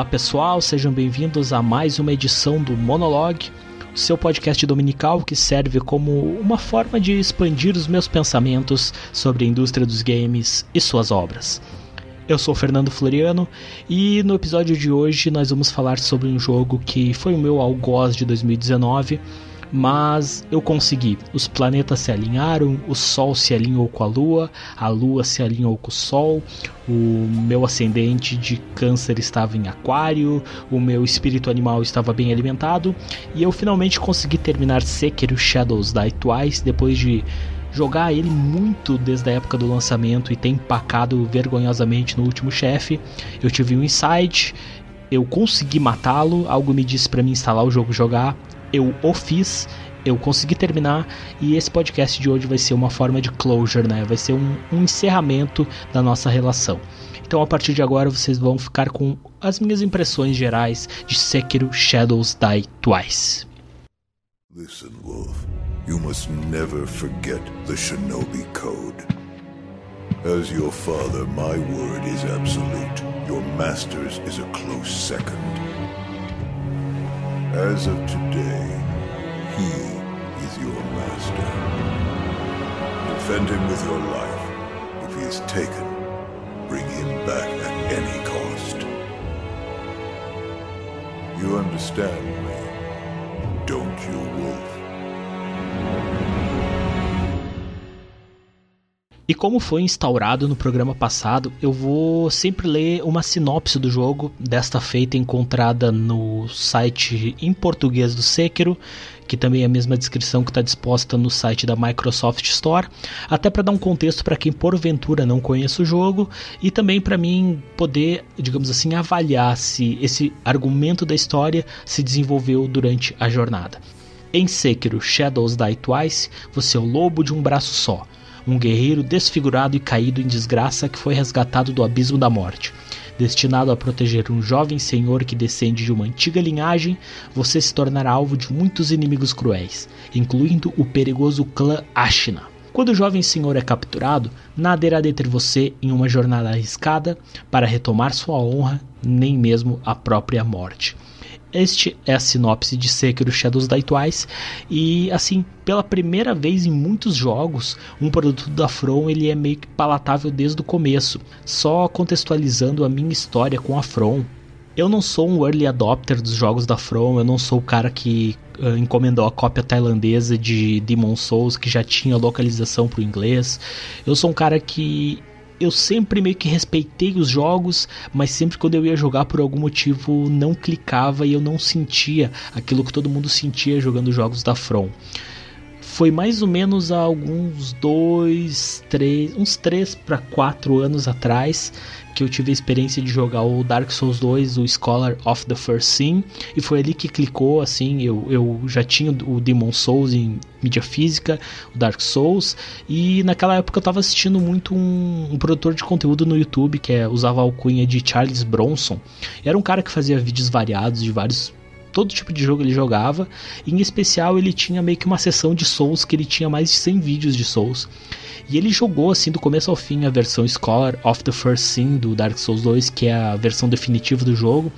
Olá pessoal, sejam bem-vindos a mais uma edição do Monologue, seu podcast dominical que serve como uma forma de expandir os meus pensamentos sobre a indústria dos games e suas obras. Eu sou Fernando Floriano e no episódio de hoje nós vamos falar sobre um jogo que foi o meu algoz de 2019 mas eu consegui. Os planetas se alinharam, o Sol se alinhou com a Lua, a Lua se alinhou com o Sol, o meu ascendente de Câncer estava em Aquário, o meu espírito animal estava bem alimentado e eu finalmente consegui terminar Sekiro Shadows Die Twice depois de jogar ele muito desde a época do lançamento e ter empacado vergonhosamente no último chefe. Eu tive um insight, eu consegui matá-lo, algo me disse para mim instalar o jogo jogar eu o fiz, eu consegui terminar e esse podcast de hoje vai ser uma forma de closure, né? Vai ser um, um, encerramento da nossa relação. Então a partir de agora vocês vão ficar com as minhas impressões gerais de Sekiro Shadows Die Twice. Listen, Wolf. You must never forget the Shinobi Code. As your father, my word is absolute. Your master's is a close second. As of today, he is your master. Defend him with your life. If he is taken, bring him back at any cost. You understand me, don't you, Wolf? E como foi instaurado no programa passado, eu vou sempre ler uma sinopse do jogo, desta feita encontrada no site em português do Sekiro, que também é a mesma descrição que está disposta no site da Microsoft Store, até para dar um contexto para quem porventura não conhece o jogo e também para mim poder, digamos assim, avaliar se esse argumento da história se desenvolveu durante a jornada. Em Sekiro Shadows Die Twice, você é o lobo de um braço só um guerreiro desfigurado e caído em desgraça que foi resgatado do abismo da morte. Destinado a proteger um jovem senhor que descende de uma antiga linhagem, você se tornará alvo de muitos inimigos cruéis, incluindo o perigoso clã Ashina. Quando o jovem senhor é capturado, nada irá deter você em uma jornada arriscada para retomar sua honra, nem mesmo a própria morte. Este é a sinopse de Sekiro Shadows Die Twice e assim, pela primeira vez em muitos jogos, um produto da From ele é meio que palatável desde o começo. Só contextualizando a minha história com a From, eu não sou um early adopter dos jogos da From, eu não sou o cara que uh, encomendou a cópia tailandesa de Demon Souls que já tinha localização para o inglês. Eu sou um cara que eu sempre meio que respeitei os jogos, mas sempre quando eu ia jogar por algum motivo não clicava e eu não sentia aquilo que todo mundo sentia jogando jogos da From. Foi mais ou menos há alguns dois, três, uns três para quatro anos atrás que eu tive a experiência de jogar o Dark Souls 2, o Scholar of the First Sin, e foi ali que clicou, assim, eu, eu já tinha o Demon Souls em mídia física, o Dark Souls, e naquela época eu estava assistindo muito um, um, produtor de conteúdo no YouTube, que é, usava a alcunha de Charles Bronson, era um cara que fazia vídeos variados de vários todo tipo de jogo ele jogava. Em especial ele tinha meio que uma sessão de Souls que ele tinha mais de 100 vídeos de Souls. E ele jogou assim do começo ao fim a versão Scholar of the First Sin do Dark Souls 2, que é a versão definitiva do jogo.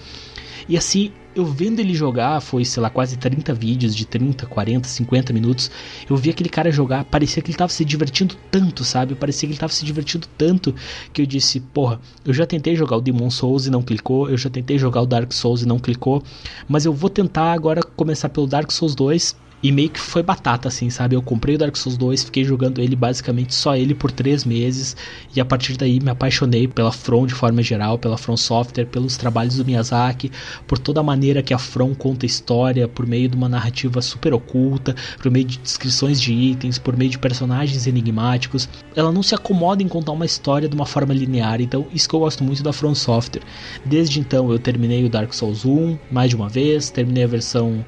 E assim, eu vendo ele jogar, foi, sei lá, quase 30 vídeos de 30, 40, 50 minutos. Eu vi aquele cara jogar, parecia que ele tava se divertindo tanto, sabe? Parecia que ele tava se divertindo tanto que eu disse, porra, eu já tentei jogar o Demon Souls e não clicou, eu já tentei jogar o Dark Souls e não clicou, mas eu vou tentar agora começar pelo Dark Souls 2 e meio que foi batata, assim, sabe? Eu comprei o Dark Souls 2, fiquei jogando ele basicamente só ele por três meses. E a partir daí me apaixonei pela From de forma geral, pela From Software, pelos trabalhos do Miyazaki, por toda a maneira que a From conta história, por meio de uma narrativa super oculta, por meio de descrições de itens, por meio de personagens enigmáticos. Ela não se acomoda em contar uma história de uma forma linear, então isso que eu gosto muito da From Software. Desde então eu terminei o Dark Souls 1 mais de uma vez, terminei a versão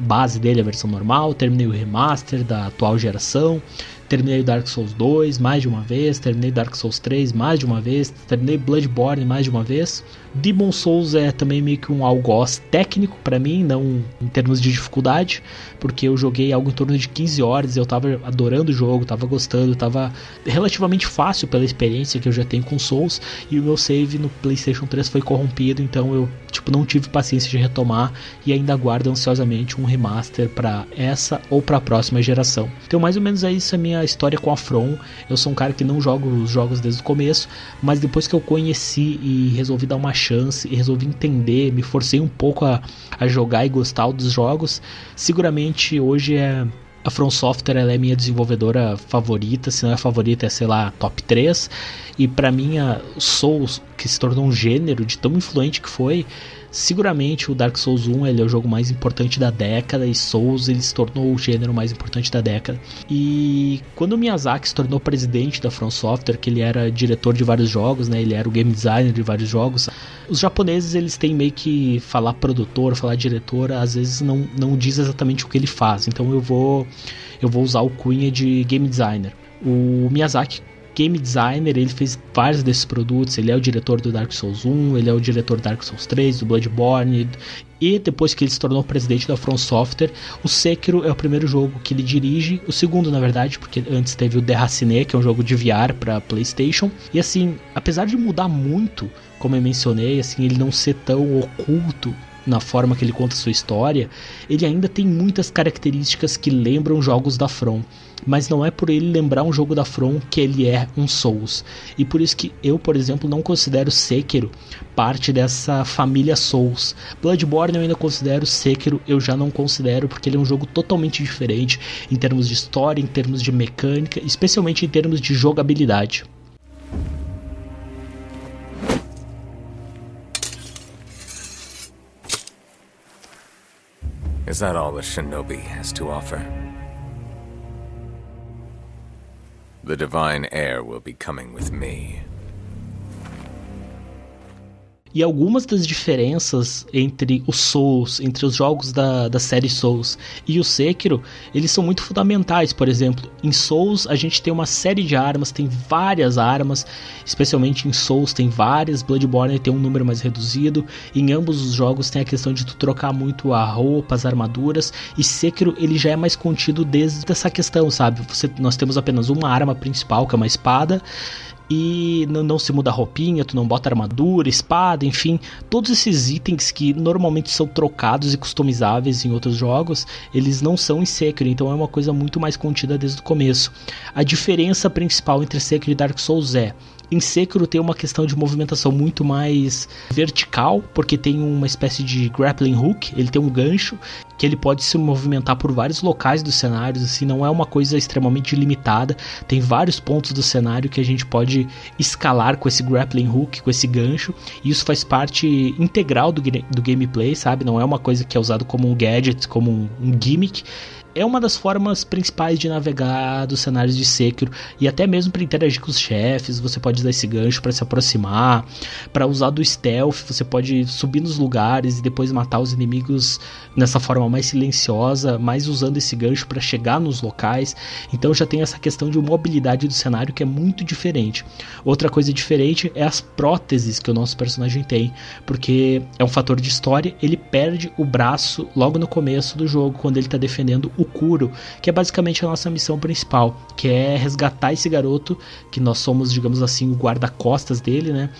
base dele, a versão normal, terminei o remaster da atual geração, terminei Dark Souls 2 mais de uma vez, terminei Dark Souls 3 mais de uma vez, terminei Bloodborne mais de uma vez. Demon Souls é também meio que um algoz técnico para mim, não em termos de dificuldade, porque eu joguei algo em torno de 15 horas, eu tava adorando o jogo, tava gostando, tava relativamente fácil pela experiência que eu já tenho com Souls, e o meu save no PlayStation 3 foi corrompido, então eu tipo não tive paciência de retomar e ainda aguardo ansiosamente um remaster para essa ou para a próxima geração. Então mais ou menos é isso a minha história com a From. Eu sou um cara que não joga os jogos desde o começo, mas depois que eu conheci e resolvi dar uma chance e resolvi entender, me forcei um pouco a, a jogar e gostar dos jogos, seguramente hoje é a From Software é minha desenvolvedora favorita, se não é favorita é, sei lá, top 3. E para mim a Souls, que se tornou um gênero de tão influente que foi, Seguramente o Dark Souls 1 ele é o jogo mais importante da década e Souls ele se tornou o gênero mais importante da década. E quando o Miyazaki se tornou presidente da From Software, que ele era diretor de vários jogos, né, ele era o game designer de vários jogos, os japoneses eles têm meio que falar produtor, falar diretor, às vezes não, não diz exatamente o que ele faz. Então eu vou eu vou usar o cunha de game designer. O Miyazaki game designer, ele fez vários desses produtos, ele é o diretor do Dark Souls 1, ele é o diretor do Dark Souls 3, do Bloodborne, e depois que ele se tornou presidente da From Software, o Sekiro é o primeiro jogo que ele dirige, o segundo na verdade, porque antes teve o Derracine, que é um jogo de VR para PlayStation. E assim, apesar de mudar muito, como eu mencionei, assim, ele não ser tão oculto na forma que ele conta sua história, ele ainda tem muitas características que lembram jogos da From mas não é por ele lembrar um jogo da From que ele é um Souls. E por isso que eu, por exemplo, não considero Sekiro parte dessa família Souls. Bloodborne eu ainda considero, Sekiro eu já não considero porque ele é um jogo totalmente diferente em termos de história, em termos de mecânica, especialmente em termos de jogabilidade. Is that all the shinobi has to offer? The divine heir will be coming with me. E algumas das diferenças entre os Souls, entre os jogos da, da série Souls e o Sekiro, eles são muito fundamentais. Por exemplo, em Souls a gente tem uma série de armas, tem várias armas, especialmente em Souls tem várias, Bloodborne tem um número mais reduzido. Em ambos os jogos tem a questão de tu trocar muito a roupa, as armaduras, e Sekiro ele já é mais contido desde essa questão, sabe? Você, nós temos apenas uma arma principal, que é uma espada, e não, não, se muda a roupinha, tu não bota armadura, espada, enfim, todos esses itens que normalmente são trocados e customizáveis em outros jogos, eles não são em Sekiro, então é uma coisa muito mais contida desde o começo. A diferença principal entre Sekiro e Dark Souls é em Sekiro tem uma questão de movimentação muito mais vertical, porque tem uma espécie de grappling hook, ele tem um gancho que ele pode se movimentar por vários locais dos cenários, assim, não é uma coisa extremamente limitada. Tem vários pontos do cenário que a gente pode escalar com esse grappling hook, com esse gancho, e isso faz parte integral do, do gameplay, sabe? Não é uma coisa que é usado como um gadget, como um, um gimmick é uma das formas principais de navegar dos cenários de Sekiro e até mesmo para interagir com os chefes, você pode usar esse gancho para se aproximar, para usar do stealth, você pode subir nos lugares e depois matar os inimigos nessa forma mais silenciosa, mais usando esse gancho para chegar nos locais. Então já tem essa questão de mobilidade do cenário que é muito diferente. Outra coisa diferente é as próteses que o nosso personagem tem, porque é um fator de história, ele perde o braço logo no começo do jogo quando ele está defendendo o Que é basicamente a nossa missão principal, que é resgatar esse garoto, que nós somos, digamos assim, o guarda-costas dele, né?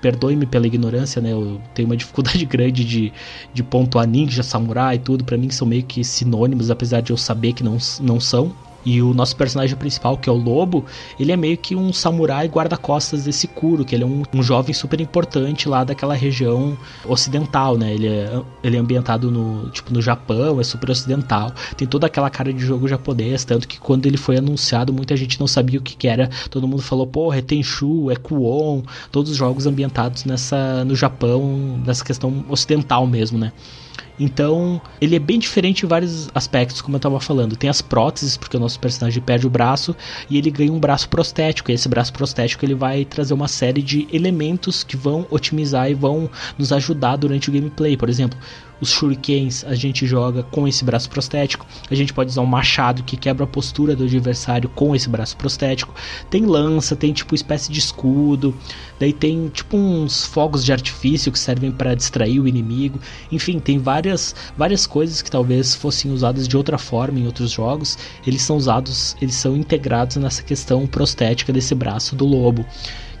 Perdoe-me pela ignorância, né? Eu tenho uma dificuldade grande de, de pontuar ninja, samurai e tudo. para mim são meio que sinônimos, apesar de eu saber que não, não são. E o nosso personagem principal, que é o Lobo, ele é meio que um samurai guarda-costas desse Kuro, que ele é um, um, jovem super importante lá daquela região ocidental, né? Ele é, ele é ambientado no, tipo, no Japão, é super ocidental. Tem toda aquela cara de jogo japonês, tanto que quando ele foi anunciado, muita gente não sabia o que, que era. Todo mundo falou, porra, é Tenchu, é Kuon, todos os jogos ambientados nessa no Japão, nessa questão ocidental mesmo, né? Então, ele é bem diferente em vários aspectos, como eu estava falando. Tem as próteses, porque o nosso personagem perde o braço e ele ganha um braço prostético. E esse braço prostético ele vai trazer uma série de elementos que vão otimizar e vão nos ajudar durante o gameplay. Por exemplo, os shurikens a gente joga com esse braço prostético. A gente pode usar um machado que quebra a postura do adversário com esse braço prostético. Tem lança, tem tipo espécie de escudo. Daí tem tipo uns fogos de artifício que servem para distrair o inimigo. Enfim, tem várias várias coisas que talvez fossem usadas de outra forma em outros jogos. Eles são usados, eles são integrados nessa questão prostética desse braço do lobo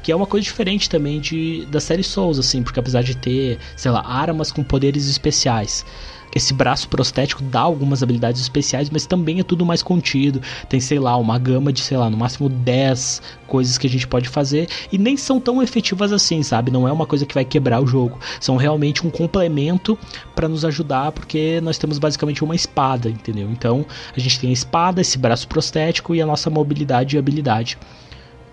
que é uma coisa diferente também de da série Souls, assim, porque apesar de ter, sei lá, armas com poderes especiais, esse braço prostético dá algumas habilidades especiais, mas também é tudo mais contido. Tem, sei lá, uma gama de, sei lá, no máximo 10 coisas que a gente pode fazer e nem são tão efetivas assim, sabe? Não é uma coisa que vai quebrar o jogo. São realmente um complemento para nos ajudar, porque nós temos basicamente uma espada, entendeu? Então, a gente tem a espada, esse braço prostético e a nossa mobilidade e habilidade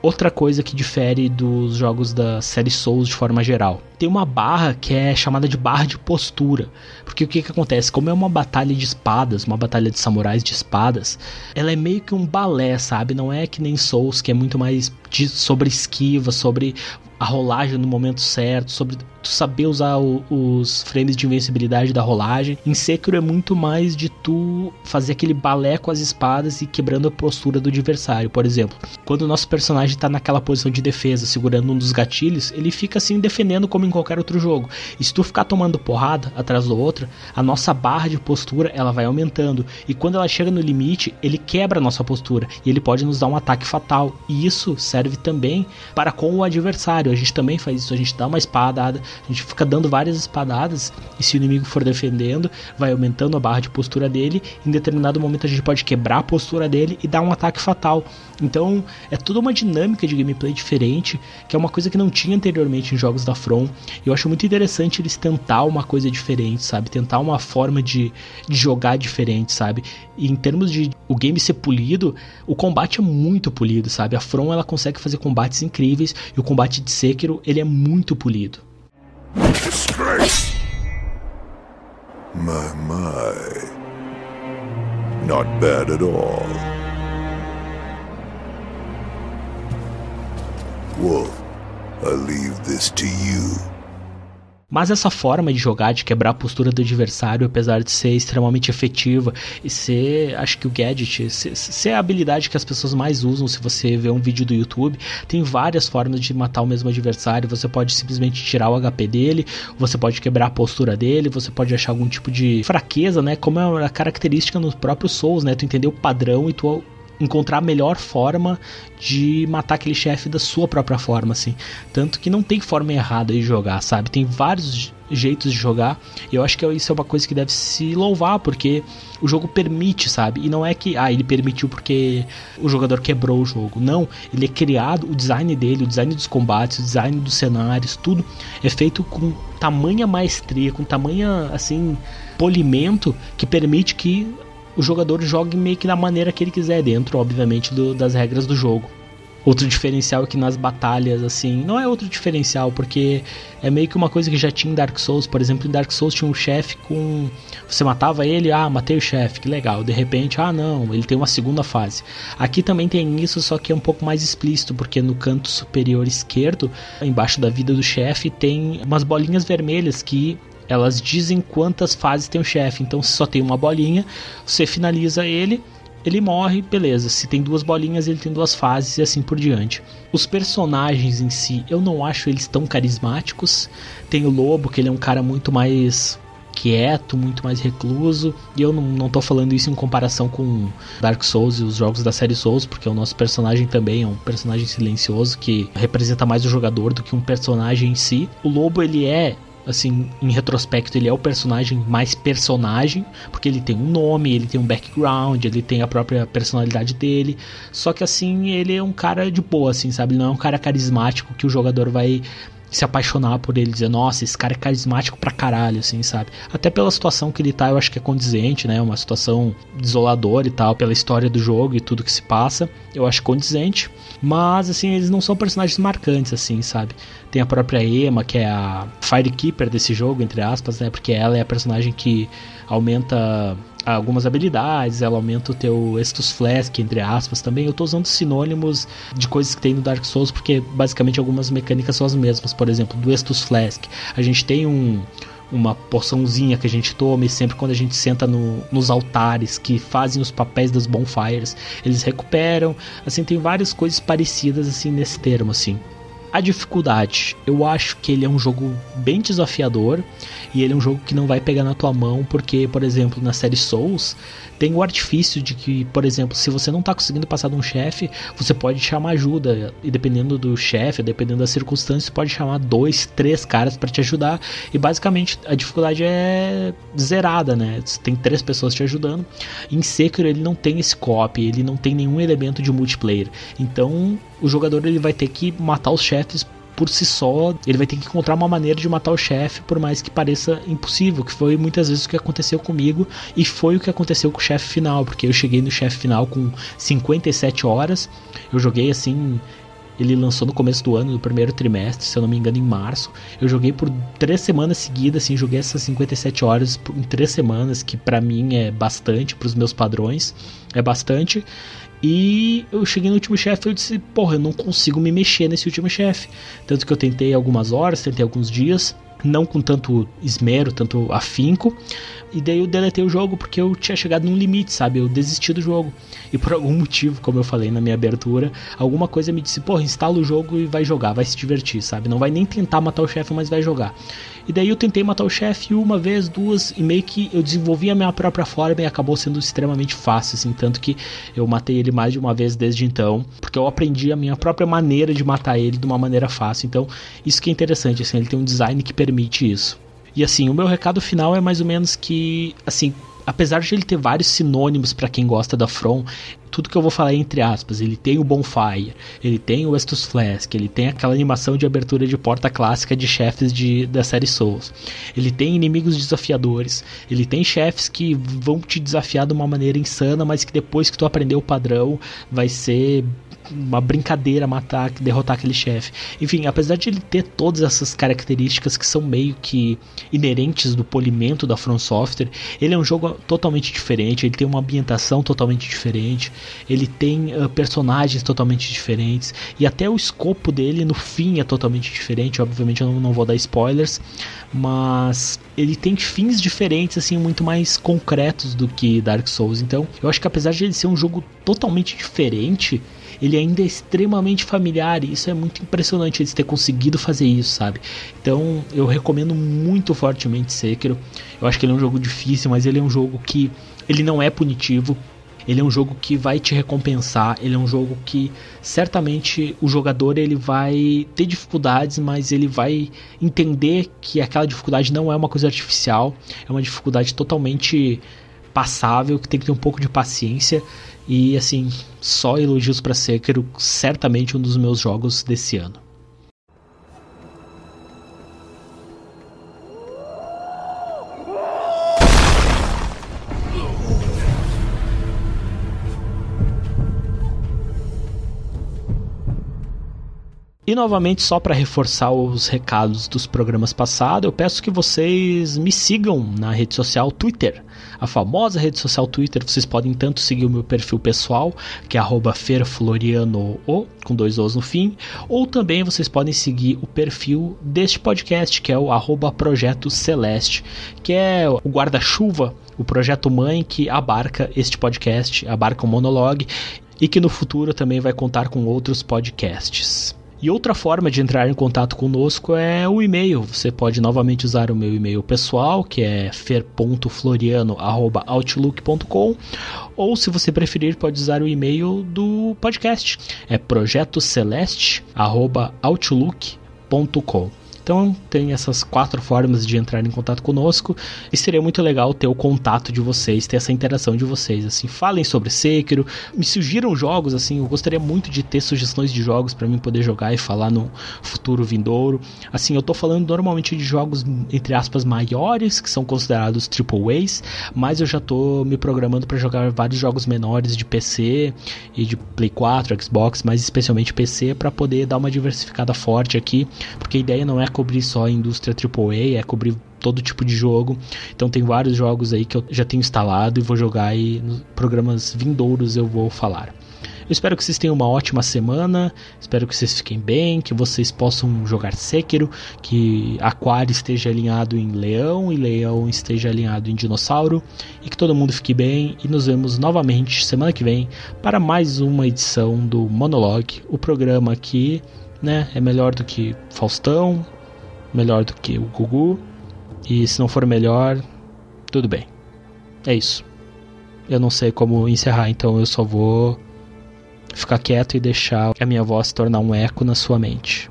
outra coisa que difere dos jogos da série Souls de forma geral. Tem uma barra que é chamada de barra de postura. Porque o que, que acontece? Como é uma batalha de espadas, uma batalha de samurais de espadas, ela é meio que um balé, sabe? Não é que nem Souls, que é muito mais de, sobre esquiva, sobre a rolagem no momento certo, sobre tu saber usar o, os frames de invencibilidade da rolagem. Em Sekiro é muito mais de tu fazer aquele balé com as espadas e quebrando a postura do adversário. Por exemplo, quando o nosso personagem está naquela posição de defesa, segurando um dos gatilhos, ele fica assim defendendo como em qualquer outro jogo. E se tu ficar tomando porrada atrás do outro, a nossa barra de postura ela vai aumentando. E quando ela chega no limite, ele quebra a nossa postura e ele pode nos dar um ataque fatal. E isso serve também para com o adversário. A gente também faz isso, a gente dá uma espadada, a gente fica dando várias espadadas e se o inimigo for defendendo, vai aumentando a barra de postura dele. Em determinado momento a gente pode quebrar a postura dele e dar um ataque fatal. Então é toda uma dinâmica de gameplay diferente, que é uma coisa que não tinha anteriormente em jogos da From. Eu acho muito interessante eles tentar uma coisa diferente, sabe? Tentar uma forma de, de jogar diferente, sabe? E em termos de o game ser polido, o combate é muito polido, sabe? A From ela consegue fazer combates incríveis e o combate de Sekiro ele é muito polido. My, my. Not bad at all. Wolf, I leave this to you. Mas essa forma de jogar, de quebrar a postura do adversário, apesar de ser extremamente efetiva e ser, acho que o gadget, ser, ser, a habilidade que as pessoas mais usam se você vê um vídeo do YouTube, tem várias formas de matar o mesmo adversário. Você pode simplesmente tirar o HP dele, você pode quebrar a postura dele, você pode achar algum tipo de fraqueza, né? Como é a característica no próprio Souls, né? Tu entender o padrão e tu encontrar a melhor forma de matar aquele chefe da sua própria forma, assim. Tanto que não tem forma errada de jogar, sabe? Tem vários jeitos de jogar. E eu acho que isso é uma coisa que deve se louvar, porque o jogo permite, sabe? E não é que, ah, ele permitiu porque o jogador quebrou o jogo. Não, ele é criado, o design dele, o design dos combates, o design dos cenários, tudo é feito com tamanha maestria, com tamanha, assim, polimento que permite que o jogador jogue meio que da maneira que ele quiser, dentro, obviamente, do, das regras do jogo. Outro diferencial é que nas batalhas, assim, não é outro diferencial, porque é meio que uma coisa que já tinha em Dark Souls. Por exemplo, em Dark Souls tinha um chefe com. Você matava ele, ah, matei o chefe, que legal. De repente, ah, não, ele tem uma segunda fase. Aqui também tem isso, só que é um pouco mais explícito, porque no canto superior esquerdo, embaixo da vida do chefe, tem umas bolinhas vermelhas que elas dizem quantas fases tem o chefe. Então, se só tem uma bolinha, você finaliza ele, ele morre, beleza. Se tem duas bolinhas, ele tem duas fases e assim por diante. Os personagens em si, eu não acho eles tão carismáticos. Tem o Lobo, que ele é um cara muito mais quieto, muito mais recluso. E eu não, não tô falando isso em comparação com Dark Souls e os jogos da série Souls, porque o nosso personagem também é um personagem silencioso que representa mais o jogador do que um personagem em si. O Lobo, ele é assim, em retrospecto, ele é o personagem mais personagem, porque ele tem um nome, ele tem um background, ele tem a própria personalidade dele. Só que assim, ele é um cara de boa, assim, sabe? Ele não é um cara carismático que o jogador vai se apaixonar por ele, dizer, nossa, esse cara é carismático pra caralho, assim, sabe? Até pela situação que ele tá, eu acho que é condizente, né? Uma situação desoladora e tal, pela história do jogo e tudo que se passa, eu acho condizente. Mas, assim, eles não são personagens marcantes, assim, sabe? Tem a própria Emma, que é a Firekeeper desse jogo, entre aspas, né? Porque ela é a personagem que aumenta algumas habilidades, ela aumenta o teu Estus Flask, entre aspas, também. Eu tô usando sinônimos de coisas que tem no Dark Souls, porque basicamente algumas mecânicas são as mesmas. Por exemplo, do Estus Flask, a gente tem um uma porçãozinha que a gente toma e sempre quando a gente senta no, nos altares que fazem os papéis das bonfires, eles recuperam. Assim, tem várias coisas parecidas assim nesse termo assim. A dificuldade, eu acho que ele é um jogo bem desafiador e ele é um jogo que não vai pegar na tua mão, porque, por exemplo, na série Souls, tem o artifício de que, por exemplo, se você não está conseguindo passar de um chefe, você pode chamar ajuda. E dependendo do chefe, dependendo das circunstâncias, você pode chamar dois, três caras para te ajudar. E basicamente a dificuldade é zerada, né? Tem três pessoas te ajudando. Em Sekiro ele não tem esse copy, ele não tem nenhum elemento de multiplayer. Então o jogador ele vai ter que matar os chefes por si só, ele vai ter que encontrar uma maneira de matar o chefe, por mais que pareça impossível, que foi muitas vezes o que aconteceu comigo e foi o que aconteceu com o chefe final, porque eu cheguei no chefe final com 57 horas, eu joguei assim ele lançou no começo do ano, no primeiro trimestre, se eu não me engano, em março. Eu joguei por três semanas seguidas, assim, joguei essas 57 horas em três semanas, que para mim é bastante, para os meus padrões, é bastante. E eu cheguei no último chefe e eu disse, porra, eu não consigo me mexer nesse último chefe. Tanto que eu tentei algumas horas, tentei alguns dias, não com tanto esmero, tanto afinco. E daí eu deletei o jogo porque eu tinha chegado num limite, sabe? Eu desisti do jogo. E por algum motivo, como eu falei na minha abertura, alguma coisa me disse, porra, instala o jogo e vai jogar, vai se divertir, sabe? Não vai nem tentar matar o chefe, mas vai jogar. E daí eu tentei matar o chefe uma vez, duas, e meio que eu desenvolvi a minha própria forma e acabou sendo extremamente fácil, assim, tanto que eu matei ele mais de uma vez desde então, porque eu aprendi a minha própria maneira de matar ele de uma maneira fácil. Então, isso que é interessante, assim, ele tem um design que permite isso. E assim, o meu recado final é mais ou menos que, assim, apesar de ele ter vários sinônimos para quem gosta da From, tudo que eu vou falar é entre aspas. Ele tem o Bonfire, ele tem o Estus Flask, ele tem aquela animação de abertura de porta clássica de chefes de, da série Souls. Ele tem inimigos desafiadores, ele tem chefes que vão te desafiar de uma maneira insana, mas que depois que tu aprender o padrão vai ser uma brincadeira matar, derrotar aquele chefe. Enfim, apesar de ele ter todas essas características que são meio que inerentes do polimento da From Software, ele é um jogo totalmente diferente, ele tem uma ambientação totalmente diferente, ele tem uh, personagens totalmente diferentes e até o escopo dele no fim é totalmente diferente. Obviamente eu não, não vou dar spoilers, mas ele tem fins diferentes, assim, muito mais concretos do que Dark Souls. Então, eu acho que apesar de ele ser um jogo totalmente diferente, ele ainda é extremamente familiar e isso é muito impressionante eles ter conseguido fazer isso, sabe? Então eu recomendo muito fortemente Sekiro. Eu acho que ele é um jogo difícil, mas ele é um jogo que ele não é punitivo. Ele é um jogo que vai te recompensar, ele é um jogo que certamente o jogador ele vai ter dificuldades, mas ele vai entender que aquela dificuldade não é uma coisa artificial, é uma dificuldade totalmente passável, que tem que ter um pouco de paciência e assim, só elogios para Sekiro, certamente um dos meus jogos desse ano. E novamente, só para reforçar os recados dos programas passados, eu peço que vocês me sigam na rede social Twitter a famosa rede social Twitter. Vocês podem tanto seguir o meu perfil pessoal, que é ferfloriano, com dois O's no fim, ou também vocês podem seguir o perfil deste podcast, que é o Projeto Celeste, que é o guarda-chuva, o projeto mãe que abarca este podcast, abarca o monologue, e que no futuro também vai contar com outros podcasts. E outra forma de entrar em contato conosco é o e-mail. Você pode novamente usar o meu e-mail pessoal, que é fer.floriano@outlook.com, ou se você preferir, pode usar o e-mail do podcast. É projetoceleste@outlook.com. Então tem essas quatro formas de entrar em contato conosco e seria muito legal ter o contato de vocês, ter essa interação de vocês, assim, falem sobre Sekiro, me sugiram jogos, assim, eu gostaria muito de ter sugestões de jogos para mim poder jogar e falar no futuro vindouro. Assim, eu tô falando normalmente de jogos entre aspas maiores, que são considerados triple A's, mas eu já tô me programando para jogar vários jogos menores de PC e de Play 4, Xbox, mas especialmente PC para poder dar uma diversificada forte aqui, porque a ideia não é cobrir só a indústria AAA, é cobrir todo tipo de jogo. Então tem vários jogos aí que eu já tenho instalado e vou jogar e nos programas vindouros eu vou falar. Eu espero que vocês tenham uma ótima semana, espero que vocês fiquem bem, que vocês possam jogar Sekiro, que Aquário esteja alinhado em Leão e Leão esteja alinhado em Dinossauro e que todo mundo fique bem e nos vemos novamente semana que vem para mais uma edição do Monologue, o programa que né, é melhor do que Faustão, melhor do que o Gugu e se não for melhor, tudo bem. É isso. Eu não sei como encerrar, então eu só vou ficar quieto e deixar a minha voz se tornar um eco na sua mente.